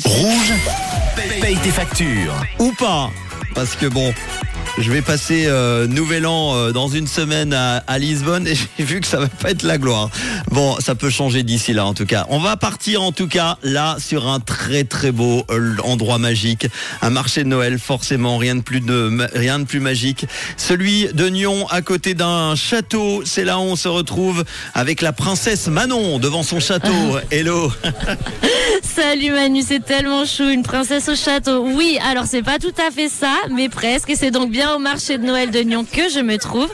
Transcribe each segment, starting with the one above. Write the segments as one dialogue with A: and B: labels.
A: Rouge, paye tes factures.
B: Ou pas. Parce que bon, je vais passer euh, Nouvel An euh, dans une semaine à, à Lisbonne et j'ai vu que ça va pas être la gloire. Bon, ça peut changer d'ici là en tout cas. On va partir en tout cas là sur un très très beau euh, endroit magique, un marché de Noël forcément rien de plus de ma- rien de plus magique. Celui de Nyon à côté d'un château, c'est là où on se retrouve avec la princesse Manon devant son château. Hello.
C: Salut Manu, c'est tellement chou, une princesse au château. Oui, alors c'est pas tout à fait ça, mais presque. Et c'est donc bien au marché de Noël de Nyon que je me trouve.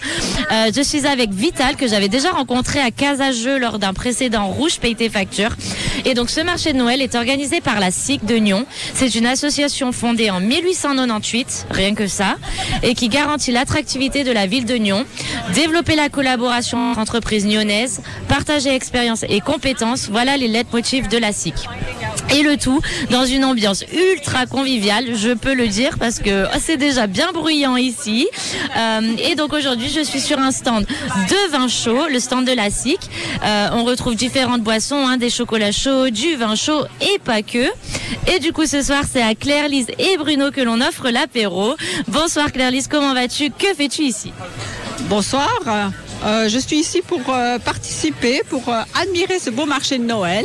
C: Euh, je suis avec Vital, que j'avais déjà rencontré à Casageux lors d'un précédent Rouge Paye tes factures. Et donc ce marché de Noël est organisé par la SIC de Nyon. C'est une association fondée en 1898, rien que ça, et qui garantit l'attractivité de la ville de Nyon, développer la collaboration entre entreprises nyonnaises, partager expérience et compétences. Voilà les leitmotifs de la SIC. Et le tout dans une ambiance ultra conviviale, je peux le dire, parce que oh, c'est déjà bien bruyant ici. Euh, et donc aujourd'hui, je suis sur un stand de vin chaud, le stand de la SIC. Euh, on retrouve différentes boissons, hein, des chocolats chauds, du vin chaud et pas que. Et du coup, ce soir, c'est à Claire-Lise et Bruno que l'on offre l'apéro. Bonsoir Claire-Lise, comment vas-tu? Que fais-tu ici?
D: Bonsoir. Euh, je suis ici pour participer, pour admirer ce beau marché de Noël.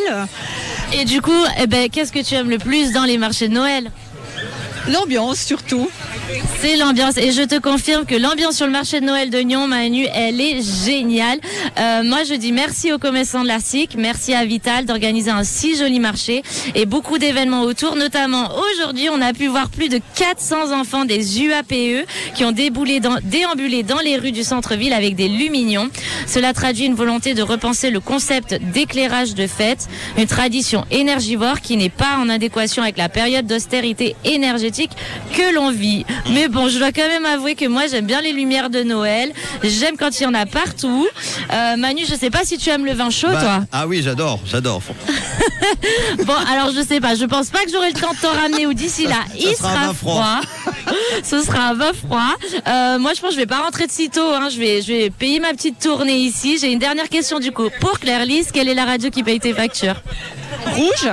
C: Et du coup, eh ben, qu'est-ce que tu aimes le plus dans les marchés de Noël?
D: L'ambiance surtout.
C: C'est l'ambiance et je te confirme que l'ambiance sur le marché de Noël de Nyon, Manu, elle est géniale. Euh, moi, je dis merci aux commerçants de la SIC, merci à Vital d'organiser un si joli marché et beaucoup d'événements autour. Notamment aujourd'hui, on a pu voir plus de 400 enfants des UAPE qui ont déboulé déambulé dans les rues du centre-ville avec des lumignons. Cela traduit une volonté de repenser le concept d'éclairage de fête, une tradition énergivore qui n'est pas en adéquation avec la période d'austérité énergétique que l'on vit. Mais bon, je dois quand même avouer que moi j'aime bien les lumières de Noël. J'aime quand il y en a partout. Euh, Manu, je sais pas si tu aimes le vin chaud,
B: Bah,
C: toi.
B: ah oui, j'adore, j'adore.
C: Bon, alors je sais pas. Je pense pas que j'aurai le temps de t'en ramener ou d'ici là,
B: ça
C: il
B: sera un
C: sera
B: vin froid.
C: froid. Ce sera un vin froid. Euh, moi, je pense que je vais pas rentrer de sitôt. Hein. Je vais, je vais payer ma petite tournée ici. J'ai une dernière question du coup pour Claire Lise. Quelle est la radio qui paye tes factures?
D: Rouge?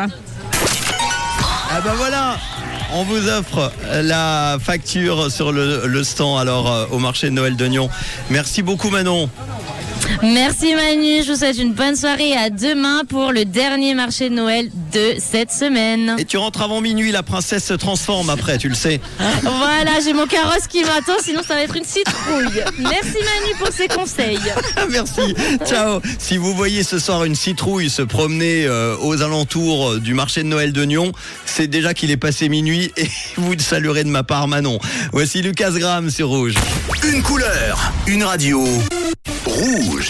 B: Ah ben voilà on vous offre la facture sur le, le stand alors euh, au marché de Noël de Nyon. Merci beaucoup Manon.
C: Merci Manu. Je vous souhaite une bonne soirée. À demain pour le dernier marché de Noël de cette semaine.
B: Et tu rentres avant minuit, la princesse se transforme après, tu le sais.
C: Voilà, j'ai mon carrosse qui m'attend, sinon ça va être une citrouille. Merci Manu pour ces conseils.
B: Merci. Ciao. Si vous voyez ce soir une citrouille se promener euh, aux alentours euh, du marché de Noël de Nyon, c'est déjà qu'il est passé minuit et vous saluerez de ma part Manon. Voici Lucas Graham sur Rouge.
A: Une couleur, une radio. Rouge.